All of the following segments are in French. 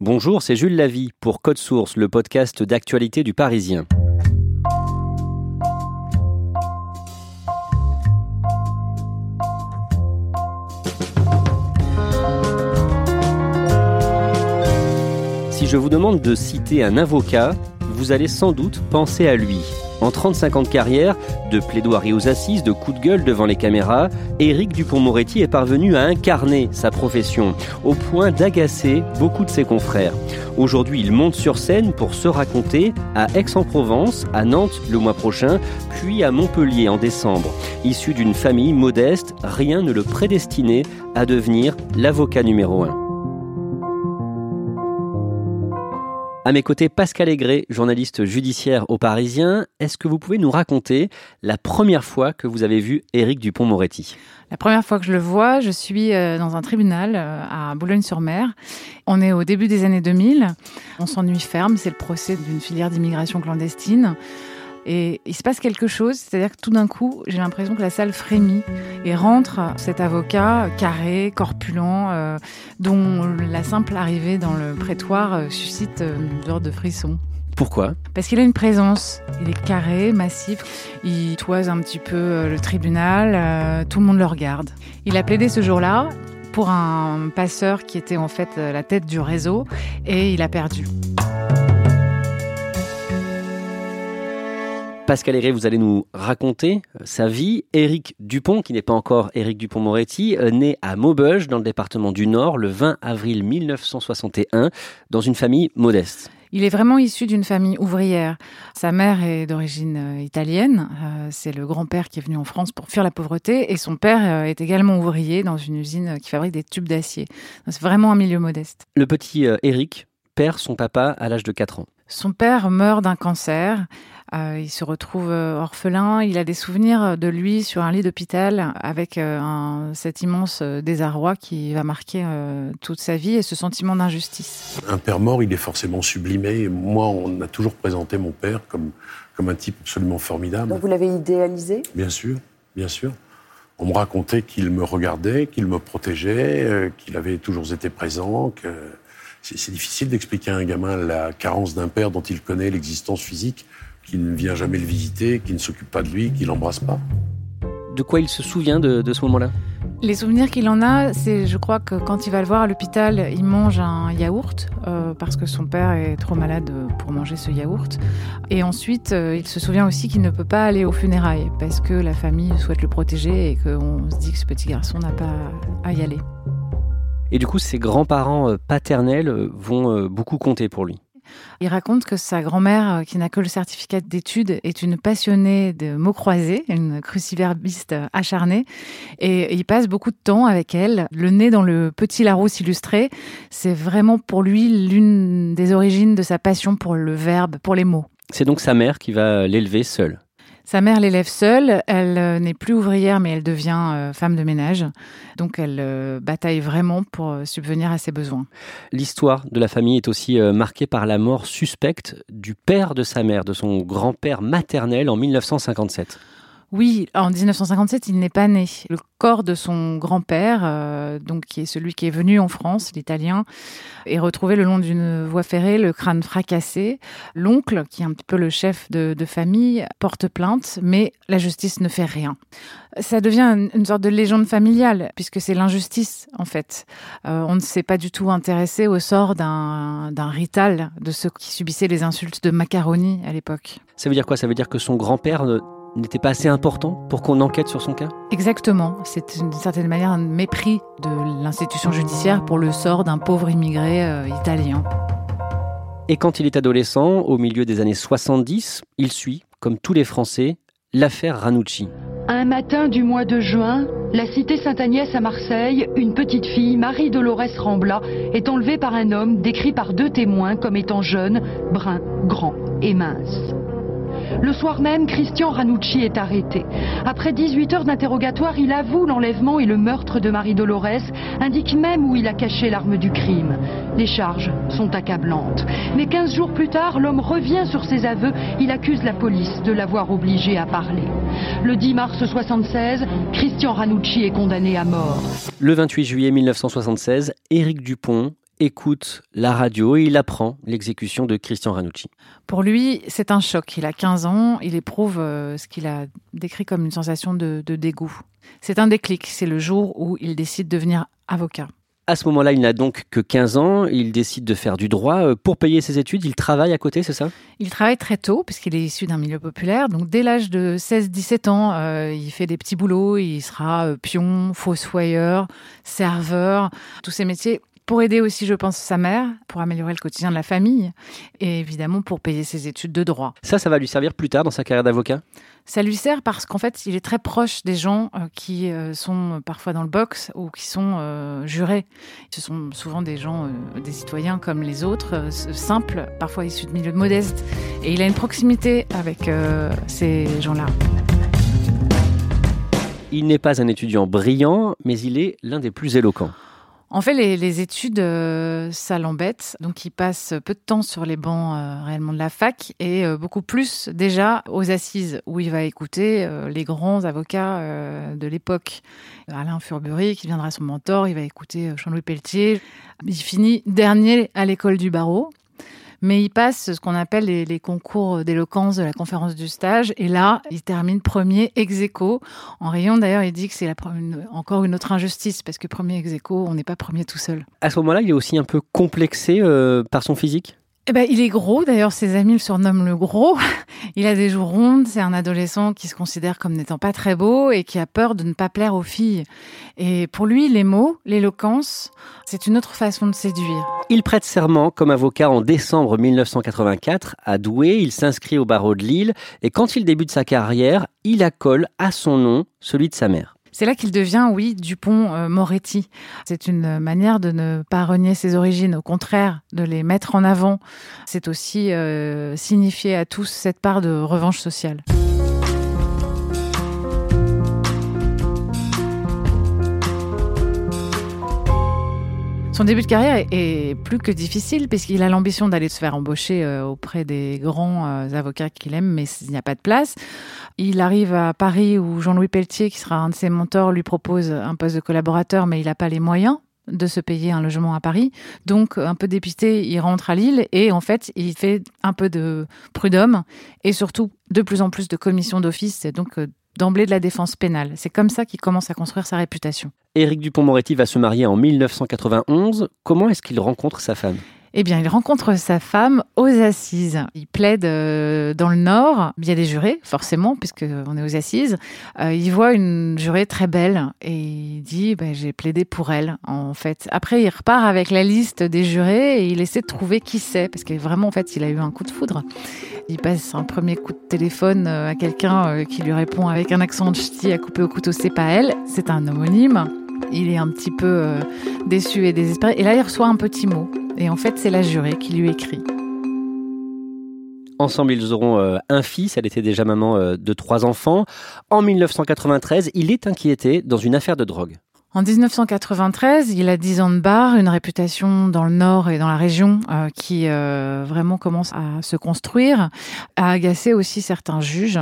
Bonjour, c'est Jules Lavie pour Code Source, le podcast d'actualité du Parisien. Si je vous demande de citer un avocat, vous allez sans doute penser à lui. En 35 ans de carrière, de plaidoirie aux assises, de coups de gueule devant les caméras, Éric Dupont-Moretti est parvenu à incarner sa profession, au point d'agacer beaucoup de ses confrères. Aujourd'hui, il monte sur scène pour se raconter à Aix-en-Provence, à Nantes le mois prochain, puis à Montpellier en décembre. Issu d'une famille modeste, rien ne le prédestinait à devenir l'avocat numéro un. À mes côtés, Pascal Aigret, journaliste judiciaire au Parisien. Est-ce que vous pouvez nous raconter la première fois que vous avez vu Éric Dupont-Moretti? La première fois que je le vois, je suis euh, dans un tribunal euh, à Boulogne-sur-Mer. On est au début des années 2000. On s'ennuie ferme, c'est le procès d'une filière d'immigration clandestine. Et il se passe quelque chose, c'est-à-dire que tout d'un coup, j'ai l'impression que la salle frémit et rentre cet avocat carré, corpulent, euh, dont la simple arrivée dans le prétoire euh, suscite euh, une sorte de frisson. Pourquoi? Parce qu'il a une présence. Il est carré, massif. Il toise un petit peu le tribunal. tout le monde le regarde. Il a plaidé ce jour-là pour un passeur qui était en fait la tête du réseau et il a perdu. Pascal Héré, vous allez nous raconter euh, sa vie. Éric Dupont, qui n'est pas encore Éric Dupont-Moretti, euh, né à Maubeuge, dans le département du Nord, le 20 avril 1961, dans une famille modeste. Il est vraiment issu d'une famille ouvrière. Sa mère est d'origine euh, italienne. c'est le grand-père qui est venu en France pour fuir la pauvreté. Et son père est également ouvrier dans une usine qui fabrique des tubes d'acier. C'est vraiment un milieu modeste. Le petit Éric perd son papa à l'âge de 4 ans. Son père meurt d'un cancer. Euh, il se retrouve euh, orphelin. Il a des souvenirs de lui sur un lit d'hôpital avec euh, cet immense désarroi qui va marquer toute sa vie et ce sentiment d'injustice. Un père mort, il est forcément sublimé. Moi, on a toujours présenté mon père comme, comme un type absolument formidable. Donc vous l'avez idéalisé? Bien sûr, bien sûr. On me racontait qu'il me regardait, qu'il me protégeait, qu'il avait toujours été présent, que c'est difficile d'expliquer à un gamin la carence d'un père dont il connaît l'existence physique, qui ne vient jamais le visiter, qui ne s'occupe pas de lui, qui l'embrasse pas. De quoi il se souvient de, ce moment-là? Les souvenirs qu'il en a, c'est, je crois que quand il va le voir à l'hôpital, il mange un yaourt euh, parce que son père est trop malade pour manger ce yaourt. Et ensuite, euh, il se souvient aussi qu'il ne peut pas aller aux funérailles parce que la famille souhaite le protéger et qu'on se dit que ce petit garçon n'a pas à y aller. Et du coup, ses grands-parents euh, paternels euh, vont euh, beaucoup compter pour lui. Il raconte que sa grand-mère, qui n'a que le certificat d'études, est une passionnée de mots croisés, une cruciverbiste acharnée, et il passe beaucoup de temps avec elle. Le nez dans le petit Larousse illustré, c'est vraiment pour lui l'une des origines de sa passion pour le verbe, pour les mots. C'est donc sa mère qui va l'élever seule. Sa mère l'élève seule, elle euh, n'est plus ouvrière mais elle devient euh, femme de ménage. Donc elle euh, bataille vraiment pour subvenir à ses besoins. L'histoire de la famille est aussi marquée par la mort suspecte du père de sa mère, de son grand-père maternel en 1957. Oui, en 1957, il n'est pas né. Le corps de son grand-père, euh, donc qui est celui qui est venu en France, l'italien, est retrouvé le long d'une voie ferrée, le crâne fracassé. L'oncle, qui est un petit peu le chef de, famille, porte plainte, mais la justice ne fait rien. Ça devient une, sorte de légende familiale, puisque c'est l'injustice, en fait. Euh, on ne s'est pas du tout intéressé au sort d'un rital, de ceux qui subissaient les insultes de macaroni à l'époque. Ça veut dire quoi? Ça veut dire que son grand-père n'était pas assez important pour qu'on enquête sur son cas? Exactement. C'est d'une certaine manière un mépris de l'institution judiciaire pour le sort d'un pauvre immigré euh, italien. Et quand il est adolescent, au milieu des années 70, il suit, comme tous les Français, l'affaire Ranucci. Un matin du mois de juin, la cité Sainte-Agnès à Marseille, une petite fille, Marie-Dolores Rambla, est enlevée par un homme décrit par deux témoins comme étant jeune, brun, grand et mince. Le soir même, Christian Ranucci est arrêté. Après 18 heures d'interrogatoire, il avoue l'enlèvement et le meurtre de Marie Dolores, indique même où il a caché l'arme du crime. Les charges sont accablantes. Mais 15 jours plus tard, l'homme revient sur ses aveux. Il accuse la police de l'avoir obligé à parler. Le 10 mars 1976, Christian Ranucci est condamné à mort. Le 28 juillet 1976, Éric Dupont écoute la radio et il apprend l'exécution de Christian Ranucci. Pour lui, c'est un choc. Il a 15 ans, il éprouve euh, ce qu'il a décrit comme une sensation de, de dégoût. C'est un déclic, c'est le jour où il décide de devenir avocat. À ce moment-là, il n'a donc que 15 ans, il décide de faire du droit. Euh, pour payer ses études, il travaille à côté, c'est ça? Il travaille très tôt, puisqu'il est issu d'un milieu populaire. Donc dès l'âge de 16-17 ans, euh, il fait des petits boulots, il sera pion, fossoyeur, serveur, tous ces métiers pour aider aussi, je pense, sa mère, pour améliorer le quotidien de la famille et évidemment pour payer ses études de droit. Ça, ça va lui servir plus tard dans sa carrière d'avocat? Ça lui sert parce qu'en fait, il est très proche des gens euh, qui euh, sont parfois dans le box ou qui sont euh, jurés. Ce sont souvent des gens, des citoyens comme les autres, simples, parfois issus de milieux modestes. Et il a une proximité avec ces gens-là. Il n'est pas un étudiant brillant, mais il est l'un des plus éloquents. En fait, les, études, euh, ça l'embête. Donc, il passe peu de temps sur les bancs euh, réellement de la fac et euh, beaucoup plus déjà aux assises où il va écouter les grands avocats de l'époque. Alain Furbury, qui viendra son mentor, il va écouter Jean-Louis Pelletier. Il finit dernier à l'école du barreau mais il passe ce qu'on appelle les, concours d'éloquence de la conférence du stage. Et là, il termine premier ex aequo. En rayon, d'ailleurs, il dit que c'est encore une autre injustice, parce que premier ex aequo, on n'est pas premier tout seul. À ce moment-là, il est aussi un peu complexé euh, par son physique? Eh ben, il est gros, d'ailleurs ses amis le surnomment le gros. Il a des joues rondes, c'est un adolescent qui se considère comme n'étant pas très beau et qui a peur de ne pas plaire aux filles. Et pour lui, les mots, l'éloquence, c'est une autre façon de séduire. Il prête serment comme avocat en décembre 1984 à Douai, il s'inscrit au barreau de Lille et quand il débute sa carrière, il accole à son nom celui de sa mère. C'est là qu'il devient, oui, Dupont-Moretti. Euh, c'est une manière de ne pas renier ses origines, au contraire, de les mettre en avant. C'est aussi euh, signifier à tous cette part de revanche sociale. Son début de carrière est plus que difficile puisqu'il a l'ambition d'aller se faire embaucher euh, auprès des grands avocats qu'il aime, mais il n'y a pas de place. Il arrive à Paris où Jean-Louis Pelletier, qui sera un de ses mentors, lui propose un poste de collaborateur, mais il n'a pas les moyens de se payer un logement à Paris. Donc, un peu dépité, il rentre à Lille et en fait, il fait un peu de prud'homme et surtout de plus en plus de commissions d'office, donc euh, d'emblée de la défense pénale. C'est comme ça qu'il commence à construire sa réputation. Éric Dupont-Moretti va se marier en 1991. Comment est-ce qu'il rencontre sa femme? Eh bien, il rencontre sa femme aux assises. Il plaide euh, dans le Nord. Il y a des jurés, forcément, puisqu'on est aux assises. Euh, il voit une jurée très belle et il dit ben, J'ai plaidé pour elle, en fait. Après, il repart avec la liste des jurés et il essaie de trouver qui c'est, parce que vraiment, en fait, il a eu un coup de foudre. Il passe un premier coup de téléphone euh, à quelqu'un qui lui répond avec un accent de ch'ti à couper au couteau C'est pas elle, c'est un homonyme. Il est un petit peu déçu et désespéré. Et là, il reçoit un petit mot et en fait, c'est la jurée qui lui écrit. Ensemble, ils auront euh, un fils. Elle était déjà maman euh, de trois enfants. En 1993, il est inquiété dans une affaire de drogue. En 1993, il a 10 ans de bar, une réputation dans le Nord et dans la région euh, qui vraiment commence à se construire, à agacer aussi certains juges.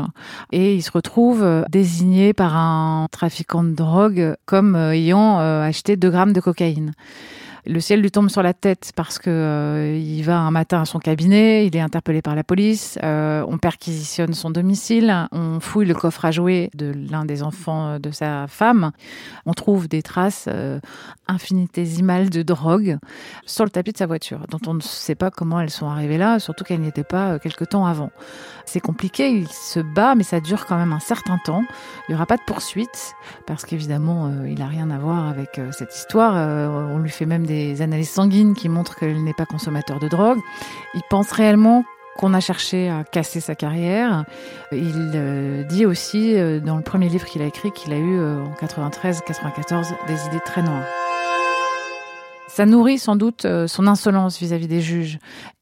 Et il se retrouve désigné par un trafiquant de drogue comme ayant acheté 2 grammes de cocaïne le ciel lui tombe sur la tête parce que euh, il va un matin à son cabinet, il est interpellé par la police, euh, on perquisitionne son domicile, on fouille le coffre à jouets de l'un des enfants de sa femme, on trouve des traces euh, infinitésimales de drogue sur le tapis de sa voiture, dont on ne sait pas comment elles sont arrivées là, surtout qu'elles n'y étaient pas quelque temps avant. C'est compliqué, il se bat, mais ça dure quand même un certain temps. Il n'y aura pas de poursuite parce qu'évidemment, il n'a rien à voir avec cette histoire. on lui fait même des des analyses sanguines qui montrent qu'il n'est pas consommateur de drogue. Il pense réellement qu'on a cherché à casser sa carrière. Il euh, dit aussi euh, dans le premier livre qu'il a écrit qu'il a eu euh, en 93-94 des idées très noires. Ça nourrit sans doute son insolence vis-à-vis des juges.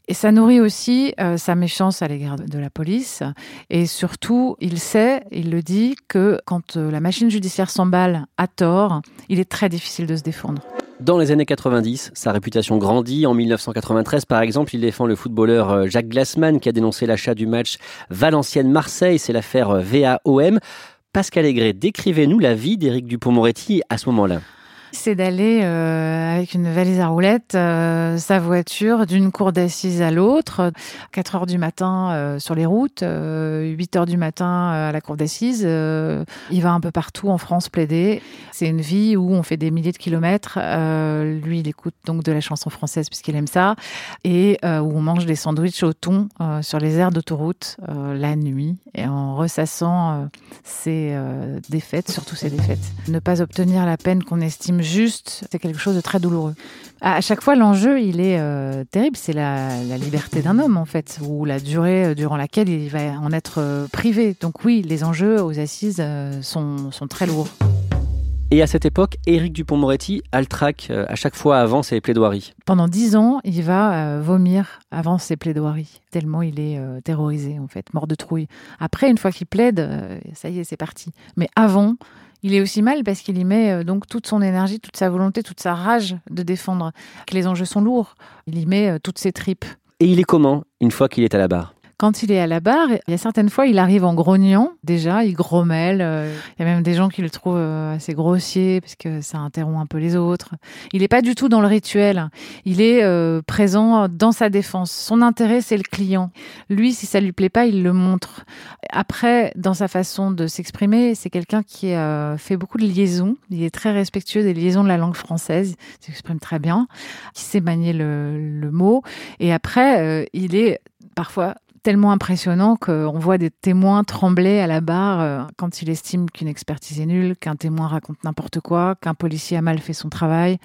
Et ça nourrit aussi sa méfiance à l'égard de la police. Et surtout, il sait, il le dit, que quand la machine judiciaire s'emballe à tort, il est très difficile de se défendre. Dans les années 90, sa réputation grandit. En 1993, par exemple, il défend le footballeur euh, Jacques Glassman qui a dénoncé l'achat du match Valenciennes-Marseille. C'est l'affaire euh, VAOM. Pascal Aigret, décrivez-nous la vie d'Éric Dupont-Moretti à ce moment-là. C'est d'aller euh, avec une valise à roulettes, euh, sa voiture d'une cour d'assises à l'autre, 4 heures du matin euh, sur les routes, 8 heures du matin à la cour d'assises. il va un peu partout en France plaider. C'est une vie où on fait des milliers de kilomètres. lui, il écoute donc de la chanson française puisqu'il aime ça, et où on mange des sandwichs au thon sur les aires d'autoroute la nuit et en ressassant ses défaites, surtout ses défaites. Ne pas obtenir la peine qu'on estime juste, c'est quelque chose de très douloureux. À chaque fois, l'enjeu, il est euh, terrible, c'est la, liberté d'un homme, en fait, ou la durée euh, durant laquelle il va en être euh, privé. Donc oui, les enjeux aux assises sont, sont très lourds. Et à cette époque, Éric Dupont-Moretti a le trac à chaque fois avant ses plaidoiries. Pendant dix ans, il va vomir avant ses plaidoiries, tellement il est terrorisé, en fait, mort de trouille. Après, une fois qu'il plaide, ça y est, c'est parti. Mais avant, il est aussi mal parce qu'il y met euh, donc toute son énergie, toute sa volonté, toute sa rage de défendre. Que les enjeux sont lourds. Il y met euh, toutes ses tripes. Et il est comment une fois qu'il est à la barre? Quand il est à la barre, il y a certaines fois, il arrive en grognant. Déjà, il grommelle. Euh, il y a même des gens qui le trouvent euh, assez grossier parce que ça interrompt un peu les autres. Il n'est pas du tout dans le rituel. Il est euh, présent dans sa défense. Son intérêt, c'est le client. Lui, si ça lui plaît pas, il le montre. Après, dans sa façon de s'exprimer, c'est quelqu'un qui fait beaucoup de liaisons. Il est très respectueux des liaisons de la langue française. Il s'exprime très bien. Qui sait manier le mot. Et après, il est parfois tellement impressionnant qu'on voit des témoins trembler à la barre euh, quand il estime qu'une expertise est nulle, qu'un témoin raconte n'importe quoi, qu'un policier a mal fait son travail.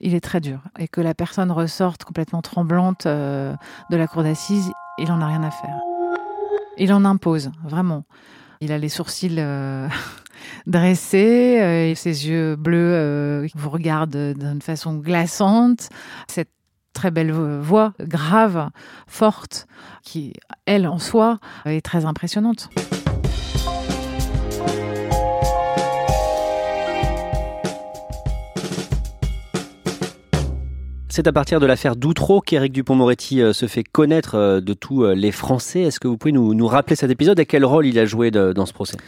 Il est très dur. Et que la personne ressorte complètement tremblante euh, de la cour d'assises, il en a rien à faire. Il en impose, vraiment. Il a les sourcils euh, dressés, et ses yeux bleus vous regardent d'une façon glaçante. Cette très belle voix, grave, forte, qui, elle, en soi, est très impressionnante. C'est à partir de l'affaire Doutreau qu'Éric Dupont-Moretti euh, se fait connaître euh, de tous euh, les Français. Est-ce que vous pouvez nous, rappeler cet épisode et quel rôle il a joué dans ce procès?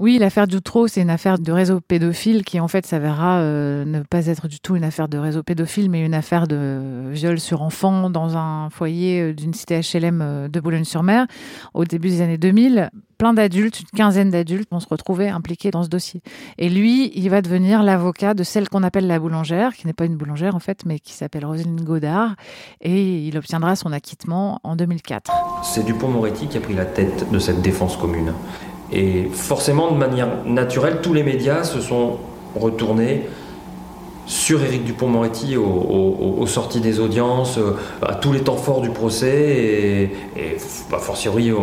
Oui, l'affaire Doutreau, c'est une affaire de réseau pédophile qui en fait s'avérera euh, ne pas être du tout une affaire de réseau pédophile, mais une affaire de viol sur enfant dans un foyer euh, d'une cité HLM euh, de Boulogne-sur-Mer au début des années 2000. Plein d'adultes, une quinzaine d'adultes vont se retrouver impliqués dans ce dossier. Et lui, il va devenir l'avocat de celle qu'on appelle la boulangère, qui n'est pas une boulangère en fait, mais qui s'appelle Roselyne Godard, et il obtiendra son acquittement en 2004. C'est Dupont-Moretti qui a pris la tête de cette défense commune. Et forcément, de manière naturelle, tous les médias se sont retournés sur Éric Dupont-Moretti aux, sorties des audiences, euh, à tous les temps forts du procès et, et bah, fortiori au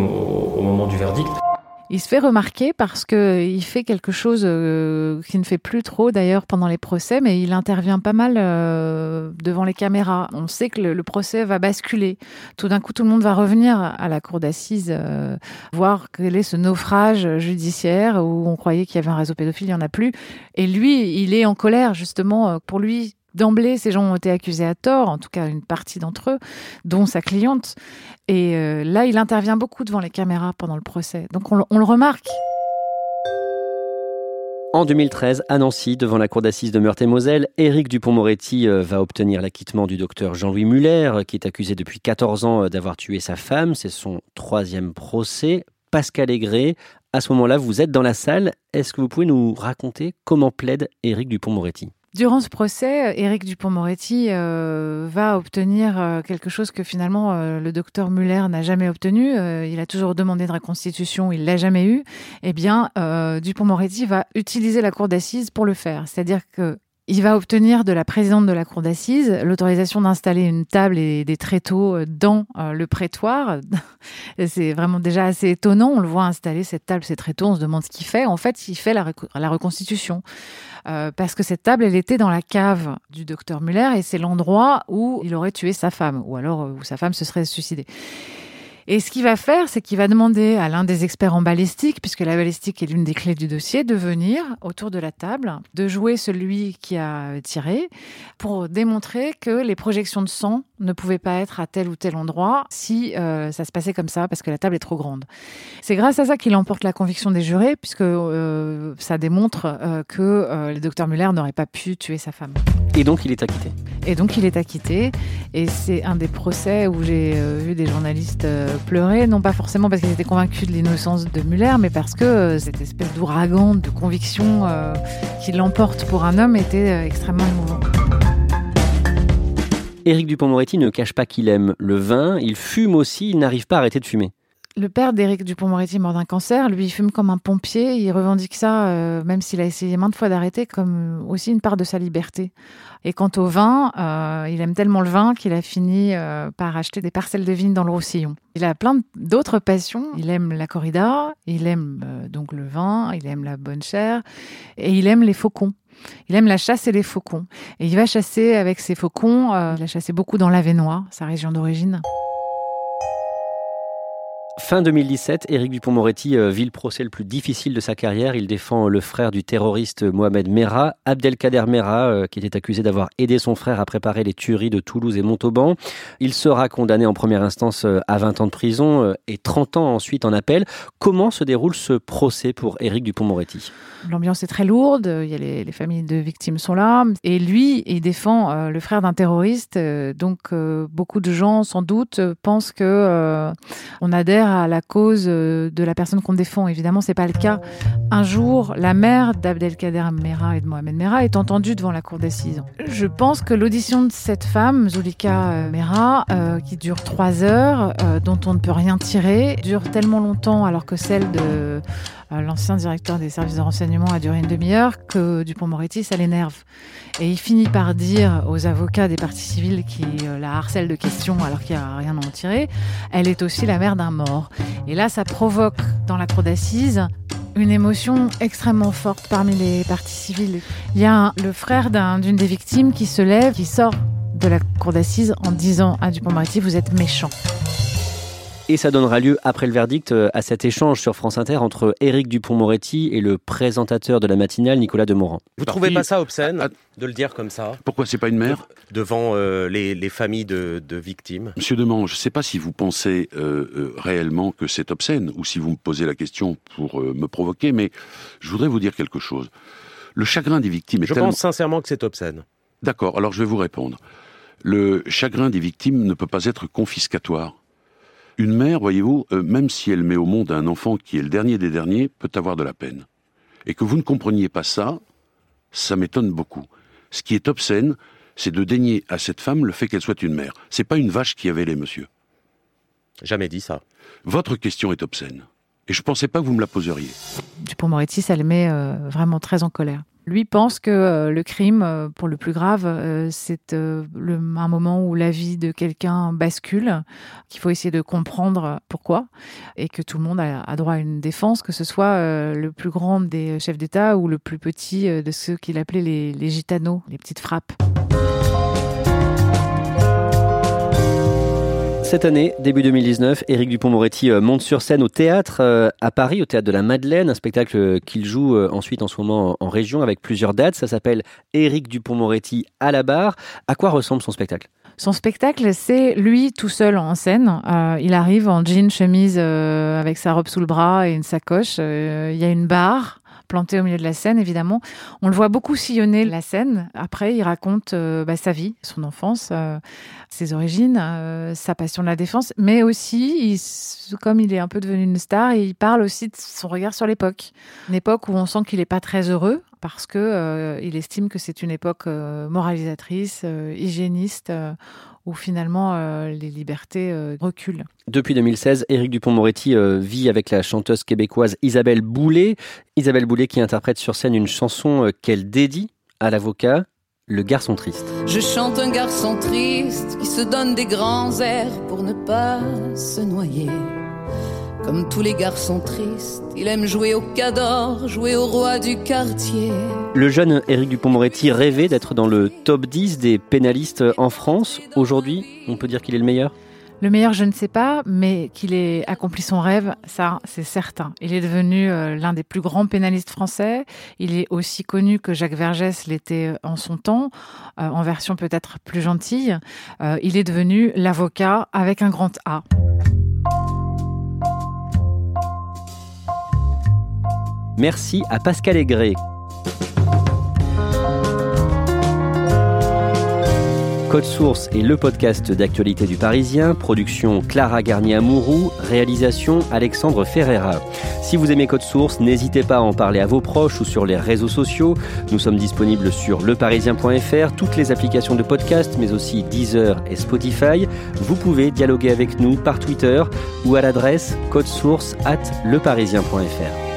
moment du verdict. Il se fait remarquer parce que il fait quelque chose euh, qui ne fait plus trop d'ailleurs pendant les procès, mais il intervient pas mal euh, devant les caméras. On sait que le, procès va basculer. Tout d'un coup, tout le monde va revenir à la cour d'assises, euh, voir quel est ce naufrage judiciaire où on croyait qu'il y avait un réseau pédophile, il n'y en a plus. Et lui, il est en colère justement. Pour lui, D'emblée, ces gens ont été accusés à tort, en tout cas une partie d'entre eux, dont sa cliente. Et euh, là, il intervient beaucoup devant les caméras pendant le procès. Donc on, le remarque. En 2013, à Nancy, devant la cour d'assises de Meurthe-et-Moselle, Éric Dupont-Moretti euh, va obtenir l'acquittement du docteur Jean-Louis Muller, qui est accusé depuis 14 ans euh, d'avoir tué sa femme. C'est son troisième procès. Pascal Aigret, à ce moment-là, vous êtes dans la salle. Est-ce que vous pouvez nous raconter comment plaide Éric Dupont-Moretti? Durant ce procès, Éric Dupont-Moretti euh, va obtenir euh, quelque chose que finalement euh, le docteur Muller n'a jamais obtenu. il a toujours demandé de reconstitution, il l'a jamais eu. Eh bien, Dupont-Moretti va utiliser la cour d'assises pour le faire. C'est-à-dire que il va obtenir de la présidente de la cour d'assises l'autorisation d'installer une table et des tréteaux dans le prétoire. C'est vraiment déjà assez étonnant. On le voit installer cette table, ces tréteaux. On se demande ce qu'il fait. En fait, il fait la, la reconstitution. Euh, parce que cette table, elle était dans la cave du docteur Muller et c'est l'endroit où il aurait tué sa femme, ou alors euh, où sa femme se serait suicidée. Et ce qu'il va faire, c'est qu'il va demander à l'un des experts en balistique, puisque la balistique est l'une des clés du dossier, de venir autour de la table, de jouer celui qui a tiré, pour démontrer que les projections de sang ne pouvait pas être à tel ou tel endroit si euh, ça se passait comme ça, parce que la table est trop grande. C'est grâce à ça qu'il emporte la conviction des jurés, puisque euh, ça démontre euh, que le docteur Muller n'aurait pas pu tuer sa femme. Et donc il est acquitté. Et donc il est acquitté. Et c'est un des procès où j'ai vu des journalistes pleurer, non pas forcément parce qu'ils étaient convaincus de l'innocence de Muller, mais parce que cette espèce d'ouragan de conviction qui l'emporte pour un homme était extrêmement émouvant. Éric Dupont-Moretti ne cache pas qu'il aime le vin, il fume aussi, il n'arrive pas à arrêter de fumer. Le père d'Éric Dupont-Moretti mort d'un cancer, lui, il fume comme un pompier. Il revendique ça, euh, même s'il a essayé maintes fois d'arrêter, comme aussi une part de sa liberté. Et quant au vin, euh, il aime tellement le vin qu'il a fini euh, par acheter des parcelles de vignes dans le Roussillon. Il a plein d'autres passions. Il aime la corrida, il aime donc le vin, il aime la bonne chair, et il aime les faucons. Il aime la chasse et les faucons. Et il va chasser avec ses faucons. Euh, il a chassé beaucoup dans l'Avenois, sa région d'origine. Fin 2017, Éric Dupont-Moretti euh, vit le procès le plus difficile de sa carrière. Il défend le frère du terroriste Mohamed Merah, Abdelkader Merah, euh, qui était accusé d'avoir aidé son frère à préparer les tueries de Toulouse et Montauban. Il sera condamné en première instance euh, à 20 ans de prison et 30 ans ensuite en appel. Comment se déroule ce procès pour Éric Dupont-Moretti L'ambiance est très lourde, les, familles de victimes sont là, et lui, il défend le frère d'un terroriste. donc beaucoup de gens, sans doute, pensent que on adhère à la cause euh, de la personne qu'on défend. Évidemment, c'est pas le cas. Un jour, la mère d'Abdelkader Mera et de Mohamed Mera est entendue devant la cour d'assises. Je pense que l'audition de cette femme, Zulika euh, Mera, euh, qui dure trois heures, dont on ne peut rien tirer, dure tellement longtemps alors que celle de l'ancien directeur des services de renseignement a duré une demi-heure que Dupont-Moretti, ça l'énerve. Et il finit par dire aux avocats des parties civiles qui la harcèlent de questions alors qu'il n'y a rien à en tirer, elle est aussi la mère d'un mort. Et là, ça provoque dans la cour d'assises une émotion extrêmement forte parmi les parties civiles. Il y a le frère d'une des victimes qui se lève, qui sort de la cour d'assises en disant à Dupont-Moretti, vous êtes méchant. Et ça donnera lieu, après le verdict, euh, à cet échange sur France Inter entre Éric Dupont-Moretti et le présentateur de la matinale, Nicolas Demorand. Vous trouvez pas ça obscène ah, ah. de le dire comme ça Pourquoi c'est pas une mère Devant euh, les, familles de, victimes? Monsieur Demorand, je ne sais pas si vous pensez euh, réellement que c'est obscène ou si vous me posez la question pour me provoquer, mais je voudrais vous dire quelque chose. Le chagrin des victimes est Je pense sincèrement que c'est obscène. D'accord, alors je vais vous répondre. Le chagrin des victimes ne peut pas être confiscatoire. Une mère, voyez-vous, euh, même si elle met au monde un enfant qui est le dernier des derniers, peut avoir de la peine. Et que vous ne compreniez pas ça, ça m'étonne beaucoup. Ce qui est obscène, c'est de dénier à cette femme le fait qu'elle soit une mère. C'est pas une vache qui avait les monsieur. Jamais dit ça. Votre question est obscène. Et je pensais pas que vous me la poseriez. Dupont-Moretti, ça le met euh, vraiment très en colère. Lui pense que euh, le crime, euh, pour le plus grave, c'est un moment où la vie de quelqu'un bascule, qu'il faut essayer de comprendre pourquoi, et que tout le monde a, droit à une défense, que ce soit le plus grand des chefs d'État ou le plus petit de ceux qu'il appelait les, les gitanos, les petites frappes. Cette année, début 2019, Éric Dupont-Moretti euh, monte sur scène au théâtre euh, à Paris, au théâtre de la Madeleine, un spectacle euh, qu'il joue ensuite en ce moment en région avec plusieurs dates. Ça s'appelle Éric Dupont-Moretti à la barre. À quoi ressemble son spectacle? Son spectacle, c'est lui tout seul en scène. il arrive en jean, chemise, avec sa robe sous le bras et une sacoche. Il y a une barre planté au milieu de la scène, évidemment. On le voit beaucoup sillonner la scène. Après, il raconte euh, bah, sa vie, son enfance, euh, ses origines, euh, sa passion de la défense, mais aussi, comme il est un peu devenu une star, il parle aussi de son regard sur l'époque. Une époque où on sent qu'il n'est pas très heureux parce que il estime que c'est une époque moralisatrice, hygiéniste où finalement euh, les libertés euh, reculent. Depuis 2016, Éric Dupont-Moretti euh, vit avec la chanteuse québécoise Isabelle Boulet. Isabelle Boulet qui interprète sur scène une chanson qu'elle dédie à l'avocat, le garçon triste. Je chante un garçon triste qui se donne des grands airs pour ne pas se noyer. Comme tous les garçons tristes, il aime jouer au cador, jouer au roi du quartier. Le jeune Éric Dupont-Moretti rêvait d'être dans le top 10 des pénalistes en France. Aujourd'hui, on peut dire qu'il est le meilleur? Le meilleur, je ne sais pas, mais qu'il ait accompli son rêve, ça, c'est certain. Il est devenu euh, l'un des plus grands pénalistes français. Il est aussi connu que Jacques Vergès l'était euh, en son temps, euh, en version peut-être plus gentille. il est devenu l'avocat avec un grand A. Merci à Pascal Aigret. Code Source est le podcast d'actualité du Parisien, production Clara Garnier-Amouroux, réalisation Alexandre Ferreira. Si vous aimez Code Source, n'hésitez pas à en parler à vos proches ou sur les réseaux sociaux. Nous sommes disponibles sur leparisien.fr, toutes les applications de podcast, mais aussi Deezer et Spotify. Vous pouvez dialoguer avec nous par Twitter ou à l'adresse codesource at leparisien.fr.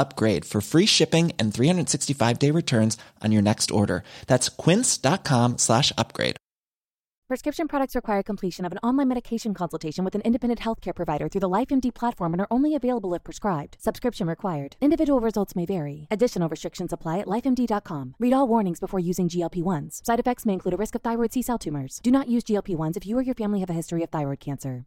upgrade for free shipping and 365 day returns on your next order. That's quince.com slash upgrade. Prescription products require completion of an online medication consultation with an independent healthcare provider through the LifeMD platform and are only available if prescribed. Subscription required. Individual results may vary. Additional restrictions apply at lifemd.com. Read all warnings before using GLP 1s. Side effects may include a risk of thyroid C cell tumors. Do not use GLP 1s if you or your family have a history of thyroid cancer.